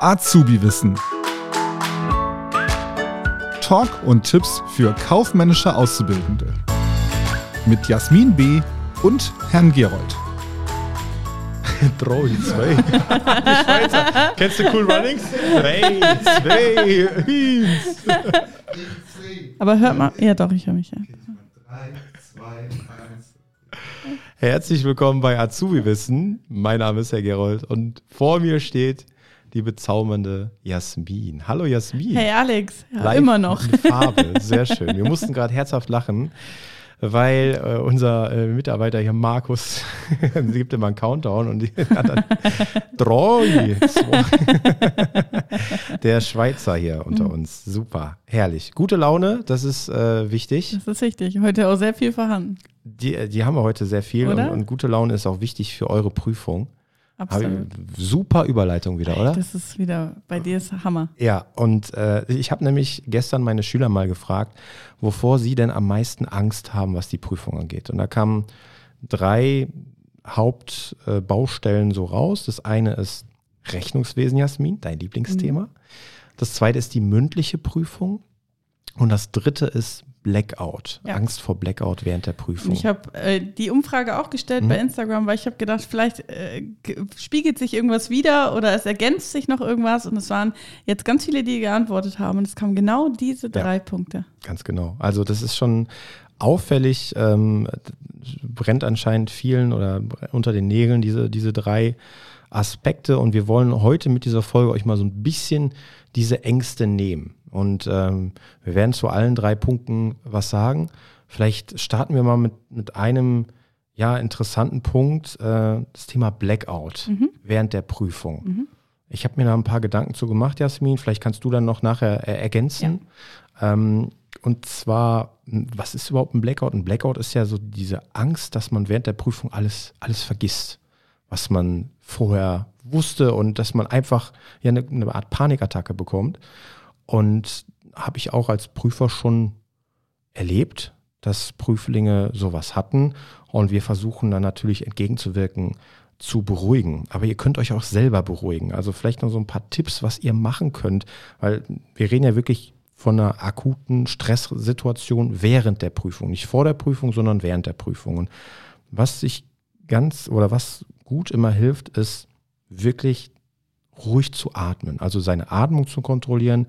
Azubi-Wissen. Talk und Tipps für kaufmännische Auszubildende. Mit Jasmin B. und Herrn Gerold. Drei, zwei. Schweizer. Kennst du Cool Runnings? Drei, zwei, eins. Aber hört mal. Ja, doch, ich höre mich ja. Herzlich willkommen bei Azubi Wissen. Mein Name ist Herr Gerold und vor mir steht die bezaubernde Jasmin. Hallo Jasmin. Hey Alex, ja, immer noch. Farbe, sehr schön. Wir mussten gerade herzhaft lachen, weil äh, unser äh, Mitarbeiter hier, Markus, gibt immer einen Countdown und die hat dann drei, zwei. Der Schweizer hier Mhm. unter uns. Super, herrlich. Gute Laune, das ist äh, wichtig. Das ist richtig. Heute auch sehr viel vorhanden. Die, die haben wir heute sehr viel und, und gute Laune ist auch wichtig für eure Prüfung. Absolut. Super Überleitung wieder, oder? Das ist wieder, bei dir ist Hammer. Ja, und äh, ich habe nämlich gestern meine Schüler mal gefragt, wovor sie denn am meisten Angst haben, was die Prüfung angeht. Und da kamen drei Hauptbaustellen so raus. Das eine ist Rechnungswesen, Jasmin, dein Lieblingsthema. Das zweite ist die mündliche Prüfung. Und das dritte ist Blackout. Ja. Angst vor Blackout während der Prüfung. Ich habe äh, die Umfrage auch gestellt Mhm. bei Instagram, weil ich habe gedacht, vielleicht äh, ge- spiegelt sich irgendwas wieder oder es ergänzt sich noch irgendwas. Und es waren jetzt ganz viele, die geantwortet haben. Und es kamen genau diese drei Punkte. Ganz genau. Also das ist schon auffällig, ähm, brennt anscheinend vielen oder unter den Nägeln diese, diese drei Aspekte und wir wollen heute mit dieser Folge euch mal so ein bisschen diese Ängste nehmen. Und ähm, wir werden zu allen drei Punkten was sagen. Vielleicht starten wir mal mit, mit einem ja, interessanten Punkt, äh, das Thema Blackout während der Prüfung. Ich habe mir da ein paar Gedanken zu gemacht, Jasmin. Vielleicht kannst du dann noch nachher äh, ergänzen. Ähm, und zwar, was ist überhaupt ein Blackout? Ein Blackout ist ja so diese Angst, dass man während der Prüfung alles, alles vergisst, was man vorher wusste und dass man einfach ja eine, eine Art Panikattacke bekommt. Und habe ich auch als Prüfer schon erlebt, dass Prüflinge sowas hatten. Und wir versuchen dann natürlich entgegenzuwirken, zu beruhigen. Aber ihr könnt euch auch selber beruhigen. Also vielleicht noch so ein paar Tipps, was ihr machen könnt, weil wir reden ja wirklich von einer akuten Stresssituation während der Prüfung. Nicht vor der Prüfung, sondern während der Prüfung. Und was sich ganz oder was gut immer hilft, ist wirklich ruhig zu atmen. Also seine Atmung zu kontrollieren,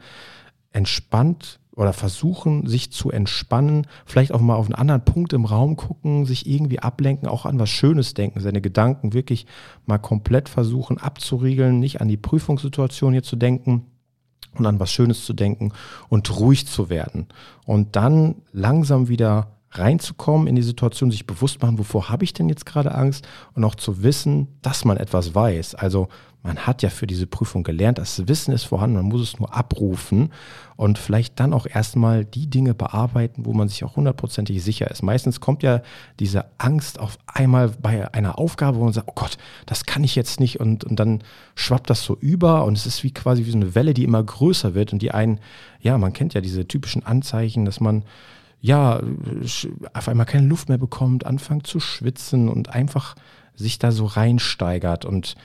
entspannt oder versuchen, sich zu entspannen, vielleicht auch mal auf einen anderen Punkt im Raum gucken, sich irgendwie ablenken, auch an was Schönes denken, seine Gedanken wirklich mal komplett versuchen abzuriegeln, nicht an die Prüfungssituation hier zu denken und an was Schönes zu denken und ruhig zu werden. Und dann langsam wieder reinzukommen in die Situation, sich bewusst machen, wovor habe ich denn jetzt gerade Angst? Und auch zu wissen, dass man etwas weiß. Also man hat ja für diese Prüfung gelernt, das Wissen ist vorhanden, man muss es nur abrufen und vielleicht dann auch erstmal die Dinge bearbeiten, wo man sich auch hundertprozentig sicher ist. Meistens kommt ja diese Angst auf einmal bei einer Aufgabe, wo man sagt, oh Gott, das kann ich jetzt nicht. Und, und dann schwappt das so über und es ist wie quasi wie so eine Welle, die immer größer wird. Und die einen, ja, man kennt ja diese typischen Anzeichen, dass man ja, auf einmal keine Luft mehr bekommt, anfängt zu schwitzen und einfach sich da so reinsteigert. Und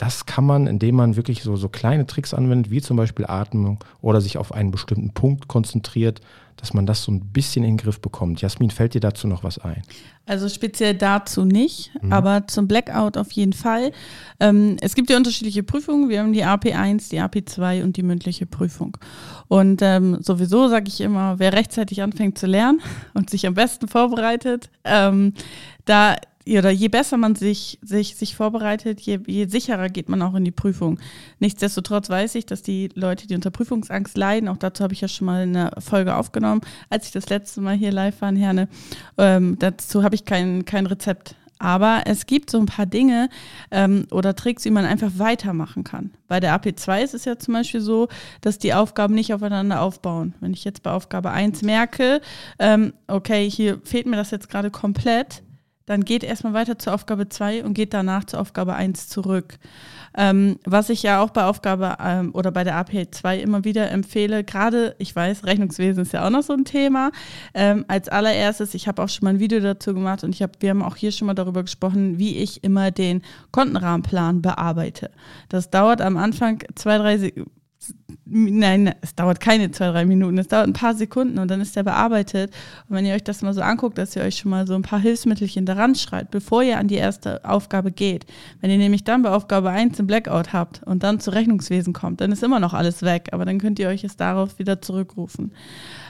das kann man, indem man wirklich so, so kleine Tricks anwendet, wie zum Beispiel Atmung oder sich auf einen bestimmten Punkt konzentriert, dass man das so ein bisschen in den Griff bekommt. Jasmin, fällt dir dazu noch was ein? Also speziell dazu nicht, aber zum Blackout auf jeden Fall. Ähm, es gibt ja unterschiedliche Prüfungen. Wir haben die AP1, die AP2 und die mündliche Prüfung. Und ähm, sowieso sage ich immer, wer rechtzeitig anfängt zu lernen und sich am besten vorbereitet, ähm, da oder je besser man sich, sich, sich vorbereitet, je, je sicherer geht man auch in die Prüfung. Nichtsdestotrotz weiß ich, dass die Leute, die unter Prüfungsangst leiden, auch dazu habe ich ja schon mal eine Folge aufgenommen, als ich das letzte Mal hier live war in Herne, ähm, dazu habe ich kein, kein Rezept. Aber es gibt so ein paar Dinge ähm, oder Tricks, wie man einfach weitermachen kann. Bei der AP2 ist es ja zum Beispiel so, dass die Aufgaben nicht aufeinander aufbauen. Wenn ich jetzt bei Aufgabe 1 merke, ähm, okay, hier fehlt mir das jetzt gerade komplett, dann geht erstmal weiter zur Aufgabe 2 und geht danach zur Aufgabe 1 zurück. Ähm, was ich ja auch bei Aufgabe ähm, oder bei der AP 2 immer wieder empfehle, gerade, ich weiß, Rechnungswesen ist ja auch noch so ein Thema. Ähm, als allererstes, ich habe auch schon mal ein Video dazu gemacht und ich hab, wir haben auch hier schon mal darüber gesprochen, wie ich immer den Kontenrahmenplan bearbeite. Das dauert am Anfang zwei, drei Sekunden Nein, es dauert keine zwei, drei Minuten, es dauert ein paar Sekunden und dann ist der bearbeitet. Und wenn ihr euch das mal so anguckt, dass ihr euch schon mal so ein paar Hilfsmittelchen daran schreibt, bevor ihr an die erste Aufgabe geht. Wenn ihr nämlich dann bei Aufgabe 1 ein Blackout habt und dann zu Rechnungswesen kommt, dann ist immer noch alles weg, aber dann könnt ihr euch es darauf wieder zurückrufen.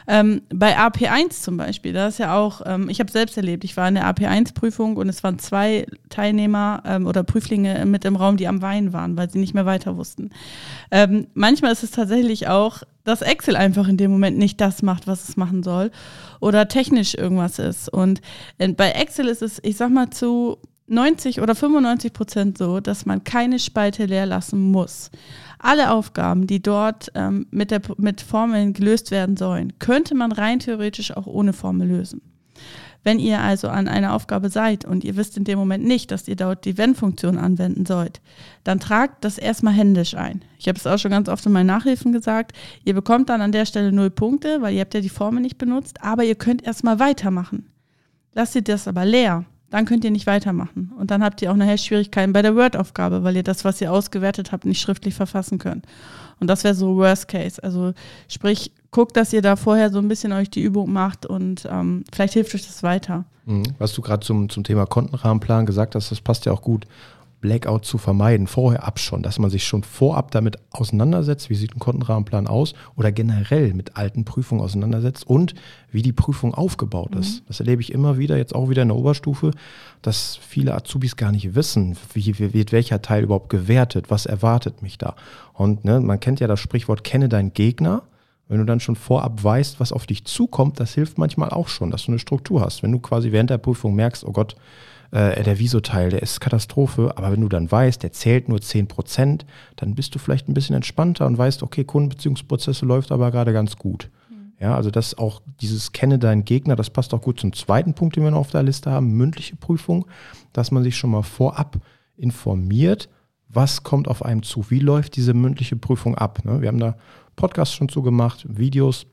Ähm, bei AP1 zum Beispiel, da ist ja auch, ähm, ich habe selbst erlebt, ich war in der AP1-Prüfung und es waren zwei Teilnehmer ähm, oder Prüflinge mit im Raum, die am Weinen waren, weil sie nicht mehr weiter wussten. Ähm, manchmal ist es tatsächlich auch, dass Excel einfach in dem Moment nicht das macht, was es machen soll oder technisch irgendwas ist. Und äh, bei Excel ist es, ich sag mal, zu 90 oder 95 Prozent so, dass man keine Spalte leer lassen muss. Alle Aufgaben, die dort ähm, mit, der, mit Formeln gelöst werden sollen, könnte man rein theoretisch auch ohne Formel lösen. Wenn ihr also an einer Aufgabe seid und ihr wisst in dem Moment nicht, dass ihr dort die Wenn-Funktion anwenden sollt, dann tragt das erstmal händisch ein. Ich habe es auch schon ganz oft in meinen Nachhilfen gesagt. Ihr bekommt dann an der Stelle null Punkte, weil ihr habt ja die Formel nicht benutzt, aber ihr könnt erstmal weitermachen. Lasst ihr das aber leer dann könnt ihr nicht weitermachen. Und dann habt ihr auch nachher Schwierigkeiten bei der Word-Aufgabe, weil ihr das, was ihr ausgewertet habt, nicht schriftlich verfassen könnt. Und das wäre so Worst Case. Also sprich, guckt, dass ihr da vorher so ein bisschen euch die Übung macht und ähm, vielleicht hilft euch das weiter. Mhm. Was du gerade zum, zum Thema Kontenrahmenplan gesagt hast, das passt ja auch gut. Blackout zu vermeiden, vorher ab schon, dass man sich schon vorab damit auseinandersetzt, wie sieht ein Kontenrahmenplan aus oder generell mit alten Prüfungen auseinandersetzt und wie die Prüfung aufgebaut mhm. ist. Das erlebe ich immer wieder, jetzt auch wieder in der Oberstufe, dass viele Azubis gar nicht wissen, wie, wie wird welcher Teil überhaupt gewertet, was erwartet mich da. Und ne, man kennt ja das Sprichwort, kenne deinen Gegner. Wenn du dann schon vorab weißt, was auf dich zukommt, das hilft manchmal auch schon, dass du eine Struktur hast. Wenn du quasi während der Prüfung merkst, oh Gott, äh, der Viso-Teil, der ist Katastrophe, aber wenn du dann weißt, der zählt nur 10%, dann bist du vielleicht ein bisschen entspannter und weißt, okay, Kundenbeziehungsprozesse läuft aber gerade ganz gut. Mhm. Ja, also das auch dieses Kenne deinen Gegner, das passt auch gut zum zweiten Punkt, den wir noch auf der Liste haben, mündliche Prüfung, dass man sich schon mal vorab informiert, was kommt auf einem zu, wie läuft diese mündliche Prüfung ab. Ne? Wir haben da Podcasts schon zugemacht, Videos,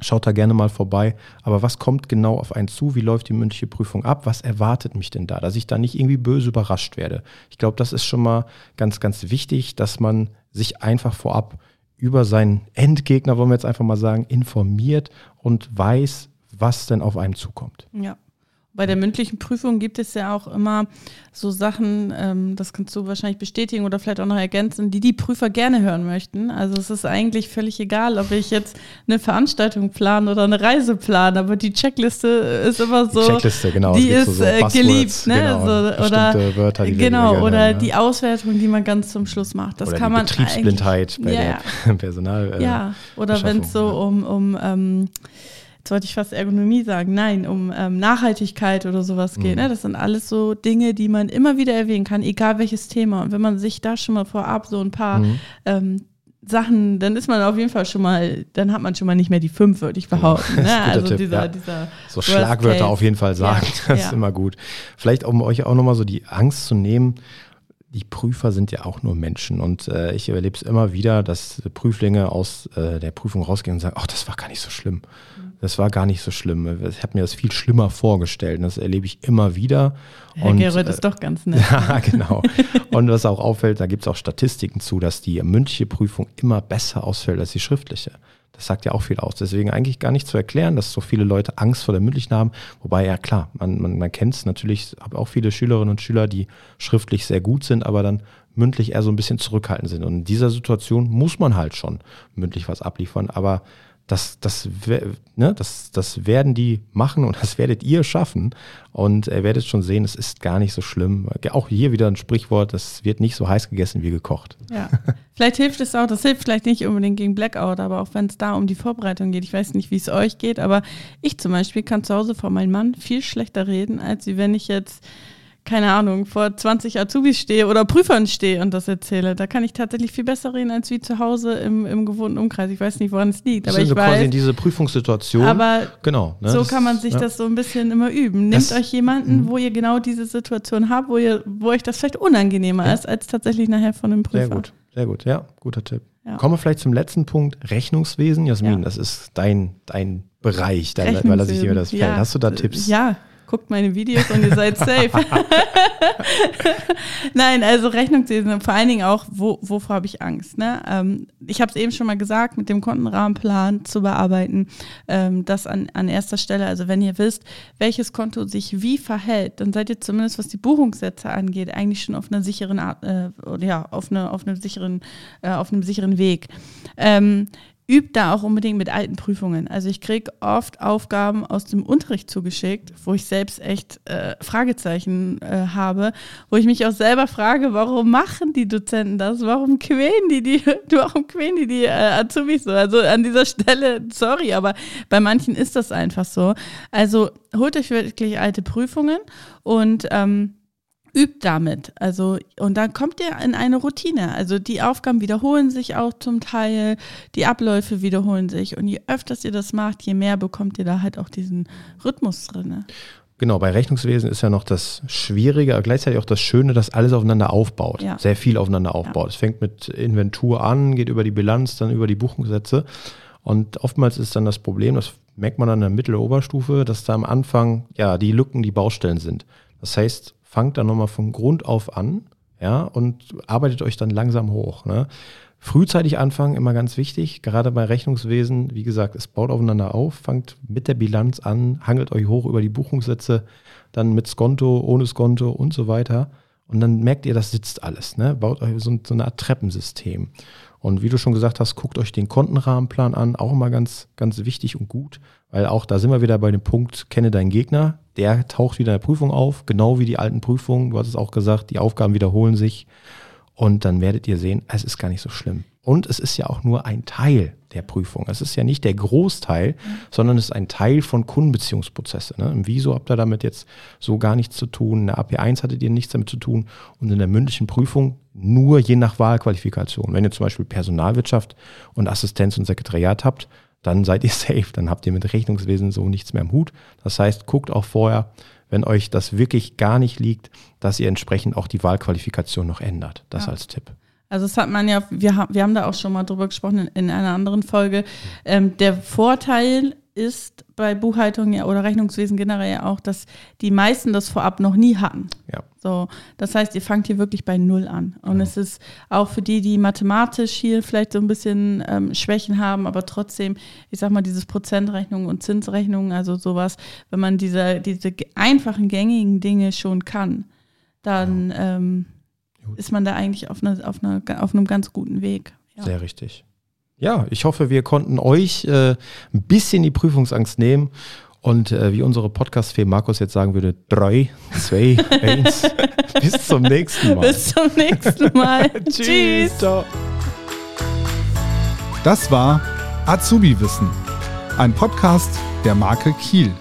Schaut da gerne mal vorbei. Aber was kommt genau auf einen zu? Wie läuft die mündliche Prüfung ab? Was erwartet mich denn da? Dass ich da nicht irgendwie böse überrascht werde. Ich glaube, das ist schon mal ganz, ganz wichtig, dass man sich einfach vorab über seinen Endgegner, wollen wir jetzt einfach mal sagen, informiert und weiß, was denn auf einen zukommt. Ja. Bei der mündlichen Prüfung gibt es ja auch immer so Sachen, ähm, das kannst du wahrscheinlich bestätigen oder vielleicht auch noch ergänzen, die die Prüfer gerne hören möchten. Also es ist eigentlich völlig egal, ob ich jetzt eine Veranstaltung plane oder eine Reise plane, aber die Checkliste ist immer so. Die Checkliste, genau. Die ist so äh, geliebt, ne? Genau, so, oder Wörter, die genau, oder hören, ja. die Auswertung, die man ganz zum Schluss macht. Das oder kann die man Betriebsblindheit bei ja, der Personal. Äh, ja, oder wenn es so um, um ähm, jetzt wollte ich fast Ergonomie sagen, nein, um ähm, Nachhaltigkeit oder sowas geht. Mhm. Ne? Das sind alles so Dinge, die man immer wieder erwähnen kann, egal welches Thema. Und wenn man sich da schon mal vorab so ein paar mhm. ähm, Sachen, dann ist man auf jeden Fall schon mal, dann hat man schon mal nicht mehr die fünf, würde ich behaupten. Ne? Also Tipp, dieser, ja. dieser so Schlagwörter auf jeden Fall sagen, ja, das ja. ist immer gut. Vielleicht um euch auch nochmal so die Angst zu nehmen, die Prüfer sind ja auch nur Menschen und äh, ich erlebe es immer wieder, dass Prüflinge aus äh, der Prüfung rausgehen und sagen, ach, das war gar nicht so schlimm. Das war gar nicht so schlimm. Ich habe mir das viel schlimmer vorgestellt. Und das erlebe ich immer wieder. Herr und, Gerrit ist doch ganz nett. ja, genau. Und was auch auffällt, da gibt es auch Statistiken zu, dass die mündliche Prüfung immer besser ausfällt als die schriftliche. Das sagt ja auch viel aus. Deswegen eigentlich gar nicht zu erklären, dass so viele Leute Angst vor der mündlichen haben. Wobei, ja klar, man, man, man kennt es natürlich, habe auch viele Schülerinnen und Schüler, die schriftlich sehr gut sind, aber dann mündlich eher so ein bisschen zurückhaltend sind. Und in dieser Situation muss man halt schon mündlich was abliefern. Aber das, das, ne, das, das werden die machen und das werdet ihr schaffen. Und ihr werdet schon sehen, es ist gar nicht so schlimm. Auch hier wieder ein Sprichwort, es wird nicht so heiß gegessen wie gekocht. Ja, vielleicht hilft es auch, das hilft vielleicht nicht unbedingt gegen Blackout, aber auch wenn es da um die Vorbereitung geht. Ich weiß nicht, wie es euch geht, aber ich zum Beispiel kann zu Hause vor meinem Mann viel schlechter reden, als wenn ich jetzt keine Ahnung, vor 20 Azubis stehe oder Prüfern stehe und das erzähle. Da kann ich tatsächlich viel besser reden als wie zu Hause im, im gewohnten Umkreis. Ich weiß nicht, woran es liegt. Aber sind ich so weiß, quasi in diese Prüfungssituation. aber genau. ne, so das- kann man sich ja. das so ein bisschen immer üben. Nehmt Das- euch jemanden, Mhm. wo ihr genau diese Situation habt, wo, ihr, wo euch das vielleicht unangenehmer Ja. ist, als tatsächlich nachher von einem Prüfer. Sehr gut, sehr gut. Ja, guter Tipp. Ja. Kommen wir vielleicht zum letzten Punkt, Rechnungswesen. Jasmin, Ja. das ist dein, dein Bereich, da überlasse ich dir das. Ja. Hast du da Tipps? Ja, guckt meine Videos und ihr seid safe. Nein, also Rechnungswesen und vor allen Dingen auch, wo, wovor habe ich Angst? Ne? Ähm, ich habe es eben schon mal gesagt, mit dem Kontenrahmenplan zu bearbeiten, ähm, das an, an erster Stelle. Also wenn ihr wisst, welches Konto sich wie verhält, dann seid ihr zumindest, was die Buchungssätze angeht, eigentlich schon auf einer sicheren Art, äh, ja, auf, eine, auf, einem sicheren, äh, auf einem sicheren Weg. Ähm, übt da auch unbedingt mit alten Prüfungen. Also ich kriege oft Aufgaben aus dem Unterricht zugeschickt, wo ich selbst echt äh, Fragezeichen äh, habe, wo ich mich auch selber frage, warum machen die Dozenten das? Warum quälen die die, warum quälen die die äh, Azubis so? Also an dieser Stelle, sorry, aber bei manchen ist das einfach so. Also holt euch wirklich alte Prüfungen und ähm, übt damit. Also, und dann kommt ihr in eine Routine. Also die Aufgaben wiederholen sich auch zum Teil, die Abläufe wiederholen sich. Und je öfters ihr das macht, je mehr bekommt ihr da halt auch diesen Rhythmus drin. Genau, bei Rechnungswesen ist ja noch das Schwierige, aber gleichzeitig auch das Schöne, dass alles aufeinander aufbaut. Ja. Sehr viel aufeinander aufbaut. Es fängt mit Inventur an, geht über die Bilanz, dann über die Buchungssätze. Und oftmals ist dann das Problem, das merkt man dann in der Mittel- und Oberstufe, dass da am Anfang ja die Lücken, die Baustellen sind. Das heißt, fangt dann nochmal von Grund auf an, ja, und arbeitet euch dann langsam hoch. Ne? Frühzeitig anfangen, immer ganz wichtig, gerade bei Rechnungswesen, wie gesagt, es baut aufeinander auf, fangt mit der Bilanz an, hangelt euch hoch über die Buchungssätze, dann mit Skonto, ohne Skonto und so weiter. Und dann merkt ihr, das sitzt alles, ne? baut euch so, so eine Art Treppensystem. Und wie du schon gesagt hast, guckt euch den Kontenrahmenplan an, auch immer ganz, ganz wichtig und gut, weil auch da sind wir wieder bei dem Punkt, kenne deinen Gegner, der taucht wieder in der Prüfung auf, genau wie die alten Prüfungen, du hast es auch gesagt, die Aufgaben wiederholen sich und dann werdet ihr sehen, es ist gar nicht so schlimm. Und es ist ja auch nur ein Teil der Prüfung. Es ist ja nicht der Großteil, sondern es ist ein Teil von Kundenbeziehungsprozesse. Ne? Im Wieso habt ihr damit jetzt so gar nichts zu tun. In der AP1 hattet ihr nichts damit zu tun. Und in der mündlichen Prüfung nur je nach Wahlqualifikation. Wenn ihr zum Beispiel Personalwirtschaft und Assistenz und Sekretariat habt, dann seid ihr safe. Dann habt ihr mit Rechnungswesen so nichts mehr im Hut. Das heißt, guckt auch vorher, wenn euch das wirklich gar nicht liegt, dass ihr entsprechend auch die Wahlqualifikation noch ändert. Das Ja. als Tipp. Also das hat man ja, wir, haben wir haben da auch schon mal drüber gesprochen in, in einer anderen Folge. Ähm, der Vorteil ist bei Buchhaltung ja oder Rechnungswesen generell ja auch, dass die meisten das vorab noch nie hatten. Ja. So, das heißt, ihr fangt hier wirklich bei Null an. Und es ist auch für die, die mathematisch hier vielleicht so ein bisschen ähm, Schwächen haben, aber trotzdem, ich sag mal, dieses Prozentrechnung und Zinsrechnung, also sowas, wenn man diese, diese einfachen, gängigen Dinge schon kann, dann ähm, Gut. ist man da eigentlich auf, einer auf, einer, auf einem ganz guten Weg. Ja. Sehr richtig. Ja, ich hoffe, wir konnten euch äh, ein bisschen die Prüfungsangst nehmen. Und äh, wie unsere Podcast-Fee Markus jetzt sagen würde, drei, zwei, eins. Bis zum nächsten Mal. Bis zum nächsten Mal. Tschüss. Ciao. Das war Azubi Wissen, ein Podcast der Marke Kiel.